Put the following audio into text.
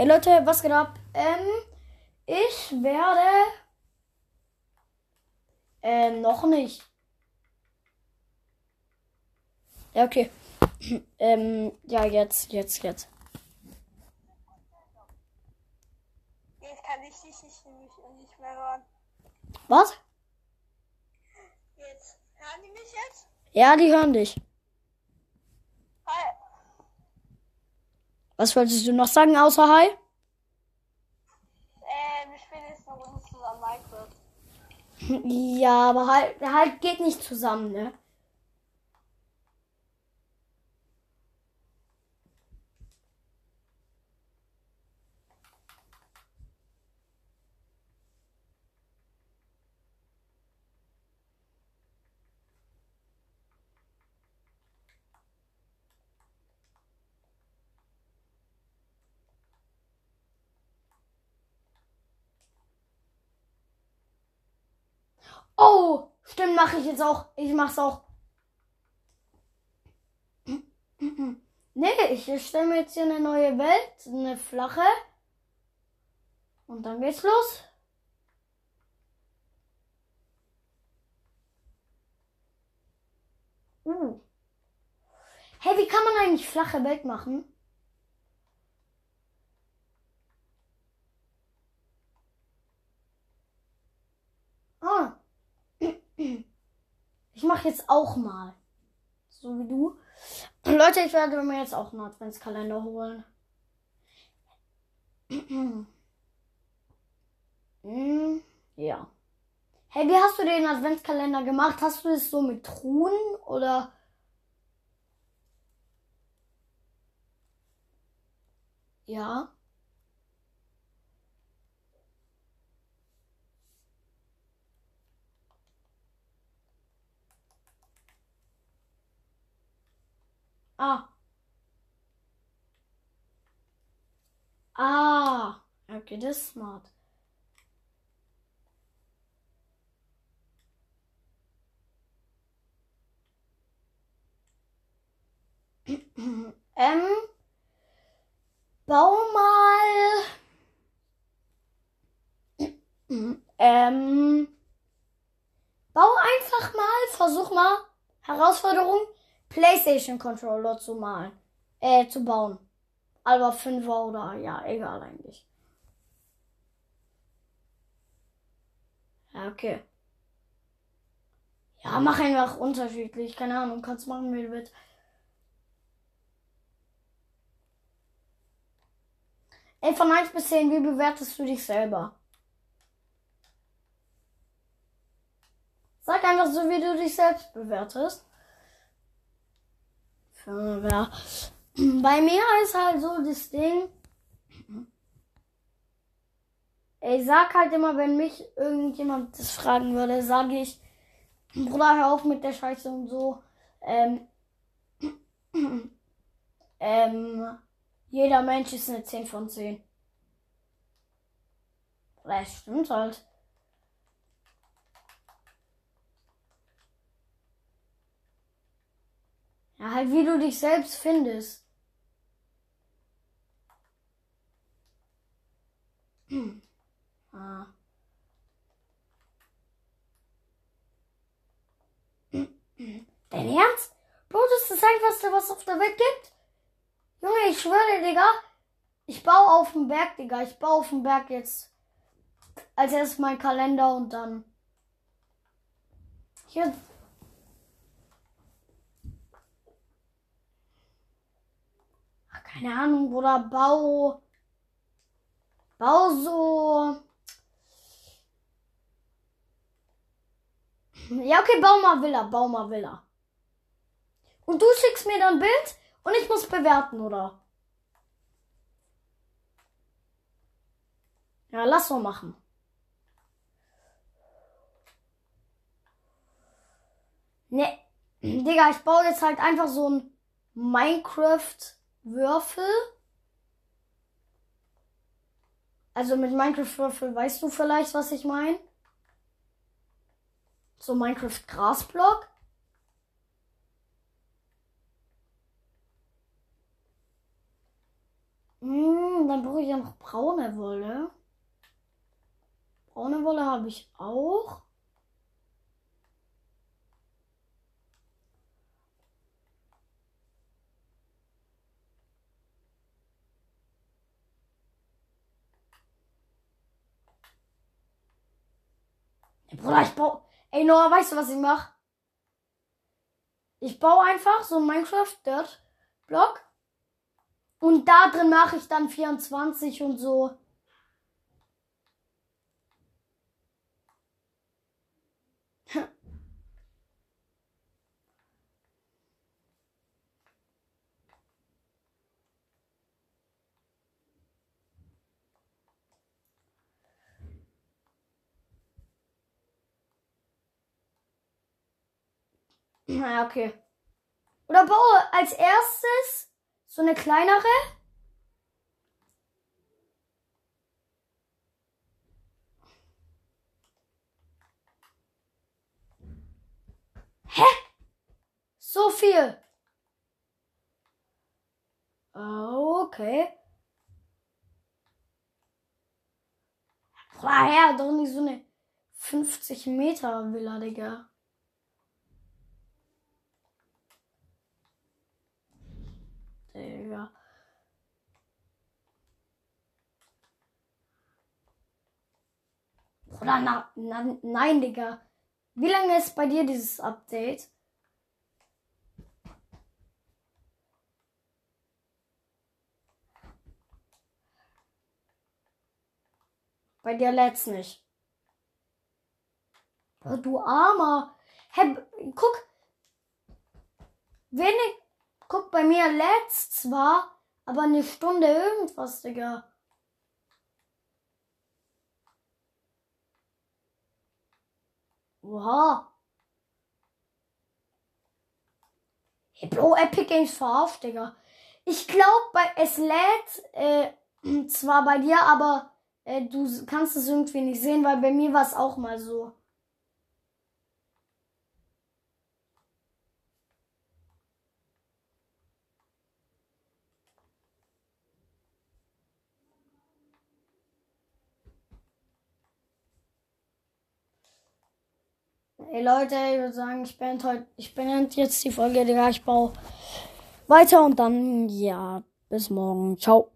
Ey Leute, was geht ab? Ähm, ich werde. Ähm, noch nicht. Ja, okay. ähm, ja, jetzt, jetzt, jetzt. Jetzt kann ich dich nicht, nicht, nicht mehr hören. Was? Jetzt. Hören die mich jetzt? Ja, die hören dich. Hi. Was wolltest du noch sagen außer Hi? Ähm, wir spielen jetzt eine Runde zusammen Minecraft. Ja, aber halt, halt geht nicht zusammen, ne? Oh, stimmt, mache ich jetzt auch. Ich mach's auch. Nee, ich stelle mir jetzt hier eine neue Welt, eine flache. Und dann geht's los. Uh. Hey, wie kann man eigentlich flache Welt machen? Ah. Ich mache jetzt auch mal. So wie du. Leute, ich werde mir jetzt auch einen Adventskalender holen. Hm, ja. Hey, wie hast du den Adventskalender gemacht? Hast du es so mit Truhen oder? Ja. Ah. Ah. Okay, das ist smart. ähm, bau mal. ähm, bau einfach mal, versuch mal. Herausforderung, PlayStation Controller zu malen. Äh, zu bauen. Aber 5er oder ja, egal eigentlich. Ja, okay. Ja, mach einfach unterschiedlich. Keine Ahnung, kannst machen, wie du willst. Ey, von 1 bis 10, wie bewertest du dich selber? Sag einfach so, wie du dich selbst bewertest. Ja. Bei mir ist halt so das Ding. Ich sag halt immer, wenn mich irgendjemand das fragen würde, sage ich, Bruder, hör auf mit der Scheiße und so. Ähm, ähm, jeder Mensch ist eine 10 von 10. Das stimmt halt. Ja, halt wie du dich selbst findest. ah. Dein Ernst? Bro, das ist das Einfachste, was es auf der Welt gibt. Junge, ich schwöre, Digga. Ich baue auf dem Berg, Digga. Ich baue auf dem Berg jetzt. Als erstes mein Kalender und dann. Hier. Keine Ahnung, Bruder. Bau. Bau so. Ja, okay, bau mal Villa, bau mal Villa. Und du schickst mir dann ein Bild und ich muss bewerten, oder? Ja, lass so machen. Ne, Digga, ich baue jetzt halt einfach so ein Minecraft-Würfel. Also mit Minecraft-Würfel weißt du vielleicht, was ich meine? So Minecraft-Grasblock. Hm, dann brauche ich ja noch braune Wolle. Braune Wolle habe ich auch. Bruder, ich baue. Ey, Noah, weißt du, was ich mache? Ich baue einfach so einen Minecraft Dirt Block. Und da drin mache ich dann 24 und so. Na, okay. Oder baue als erstes so eine kleinere. Hä? So viel. Okay. Vorher doch nicht so eine 50 Meter Villa. Digga. Oder na, na, nein, Digga. Wie lange ist bei dir dieses Update? Bei dir lädt's nicht. Oh, du Armer. Hey, guck. Wenig. Guck, bei mir lädt's zwar, aber eine Stunde irgendwas, Digga. Oha. Hey, Bro, Epic Games verarscht, Digga. Ich glaube, es lädt äh, zwar bei dir, aber äh, du kannst es irgendwie nicht sehen, weil bei mir war es auch mal so. Ey Leute, ich würde sagen, ich bin heute, ich bin jetzt die Folge, Digga. Ich baue weiter und dann, ja, bis morgen. Ciao.